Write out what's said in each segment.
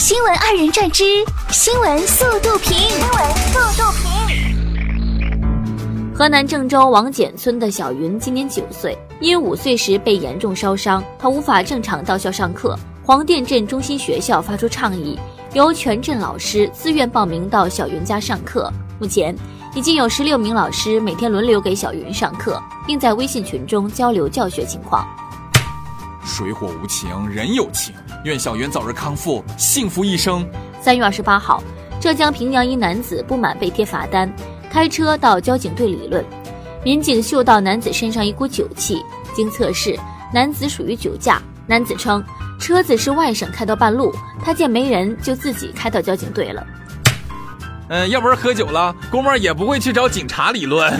新闻二人转之新闻速度评。新闻速度评。河南郑州王简村的小云今年九岁，因五岁时被严重烧伤，她无法正常到校上课。黄店镇中心学校发出倡议，由全镇老师自愿报名到小云家上课。目前，已经有十六名老师每天轮流给小云上课，并在微信群中交流教学情况。水火无情，人有情。愿小云早日康复，幸福一生。三月二十八号，浙江平阳一男子不满被贴罚单，开车到交警队理论。民警嗅到男子身上一股酒气，经测试，男子属于酒驾。男子称，车子是外省开到半路，他见没人就自己开到交警队了。嗯，要不是喝酒了，哥们儿也不会去找警察理论。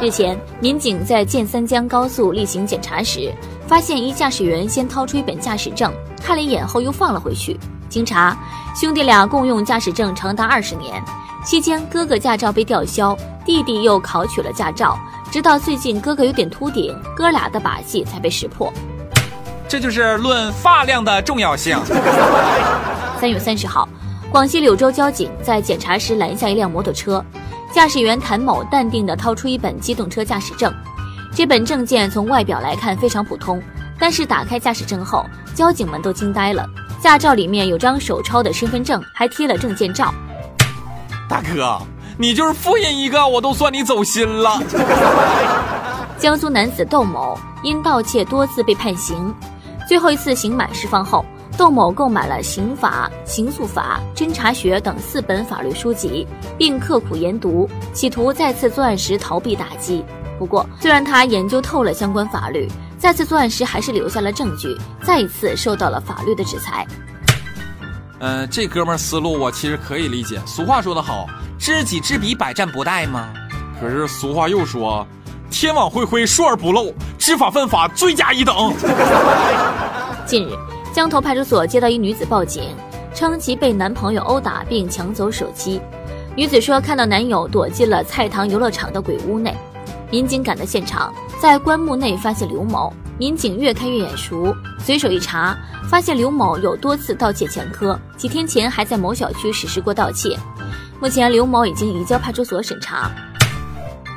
日前，民警在建三江高速例行检查时。发现一驾驶员先掏出一本驾驶证，看了一眼后又放了回去。经查，兄弟俩共用驾驶证长达二十年，期间哥哥驾照被吊销，弟弟又考取了驾照，直到最近哥哥有点秃顶，哥俩的把戏才被识破。这就是论发量的重要性。三月三十号，广西柳州交警在检查时拦下一辆摩托车，驾驶员谭某淡定地掏出一本机动车驾驶证。这本证件从外表来看非常普通，但是打开驾驶证后，交警们都惊呆了。驾照里面有张手抄的身份证，还贴了证件照。大哥，你就是复印一个，我都算你走心了。江苏男子窦某因盗窃多次被判刑，最后一次刑满释放后，窦某购买了刑法、刑诉法、侦查学等四本法律书籍，并刻苦研读，企图再次作案时逃避打击。不过，虽然他研究透了相关法律，再次作案时还是留下了证据，再一次受到了法律的制裁。嗯，这哥们儿思路我其实可以理解。俗话说得好，知己知彼，百战不殆嘛。可是俗话又说，天网恢恢，疏而不漏，知法犯法，罪加一等。近日，江头派出所接到一女子报警，称其被男朋友殴打并抢走手机。女子说，看到男友躲进了菜塘游乐场的鬼屋内。民警赶到现场，在棺木内发现刘某。民警越看越眼熟，随手一查，发现刘某有多次盗窃前科，几天前还在某小区实施过盗窃。目前，刘某已经移交派出所审查。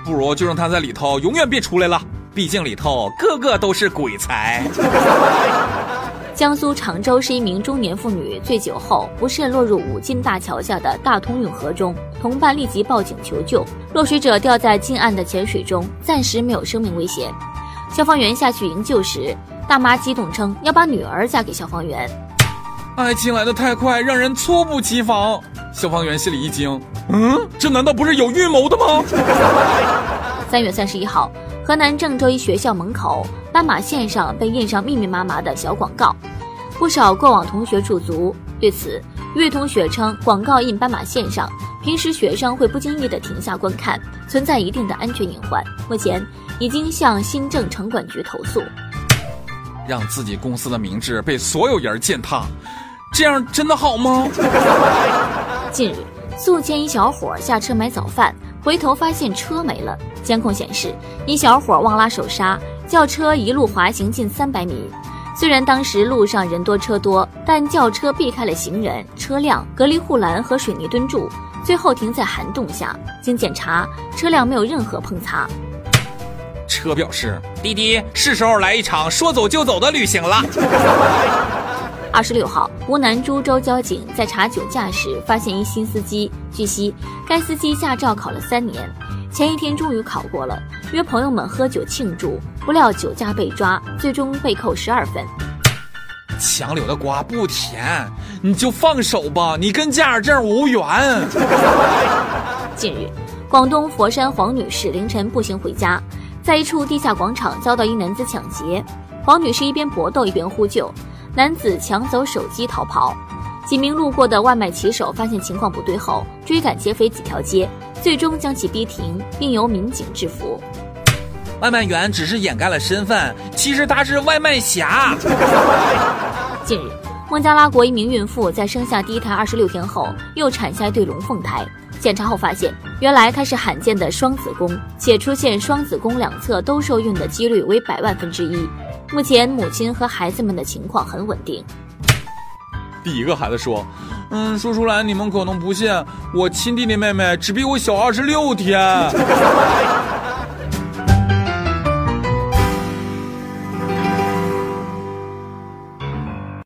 不如就让他在里头永远别出来了，毕竟里头个个都是鬼才。江苏常州是一名中年妇女醉酒后不慎落入武进大桥下的大通运河中，同伴立即报警求救。落水者掉在近岸的浅水中，暂时没有生命危险。消防员下去营救时，大妈激动称要把女儿嫁给消防员。爱情来得太快，让人猝不及防。消防员心里一惊，嗯，这难道不是有预谋的吗？三月三十一号。河南郑州一学校门口斑马线上被印上密密麻麻的小广告，不少过往同学驻足。对此，一位同学称，广告印斑马线上，平时学生会不经意的停下观看，存在一定的安全隐患。目前已经向新郑城管局投诉。让自己公司的名字被所有人践踏，这样真的好吗？近日，宿迁一小伙下车买早饭。回头发现车没了，监控显示一小伙忘拉手刹，轿车一路滑行近三百米。虽然当时路上人多车多，但轿车避开了行人、车辆、隔离护栏和水泥墩柱，最后停在涵洞下。经检查，车辆没有任何碰擦。车表示：“滴滴，是时候来一场说走就走的旅行了。”二十六号，湖南株洲交警在查酒驾时发现一新司机。据悉，该司机驾照考了三年，前一天终于考过了，约朋友们喝酒庆祝，不料酒驾被抓，最终被扣十二分。强扭的瓜不甜，你就放手吧，你跟驾驶证无缘。近日，广东佛山黄女士凌晨步行回家，在一处地下广场遭到一男子抢劫，黄女士一边搏斗一边呼救。男子抢走手机逃跑，几名路过的外卖骑手发现情况不对后，追赶劫匪几条街，最终将其逼停，并由民警制服。外卖员只是掩盖了身份，其实他是外卖侠。近日，孟加拉国一名孕妇在生下第一胎二十六天后，又产下一对龙凤胎，检查后发现，原来她是罕见的双子宫，且出现双子宫两侧都受孕的几率为百万分之一。目前，母亲和孩子们的情况很稳定。第一个孩子说：“嗯，说出来你们可能不信，我亲弟弟妹妹只比我小二十六天。”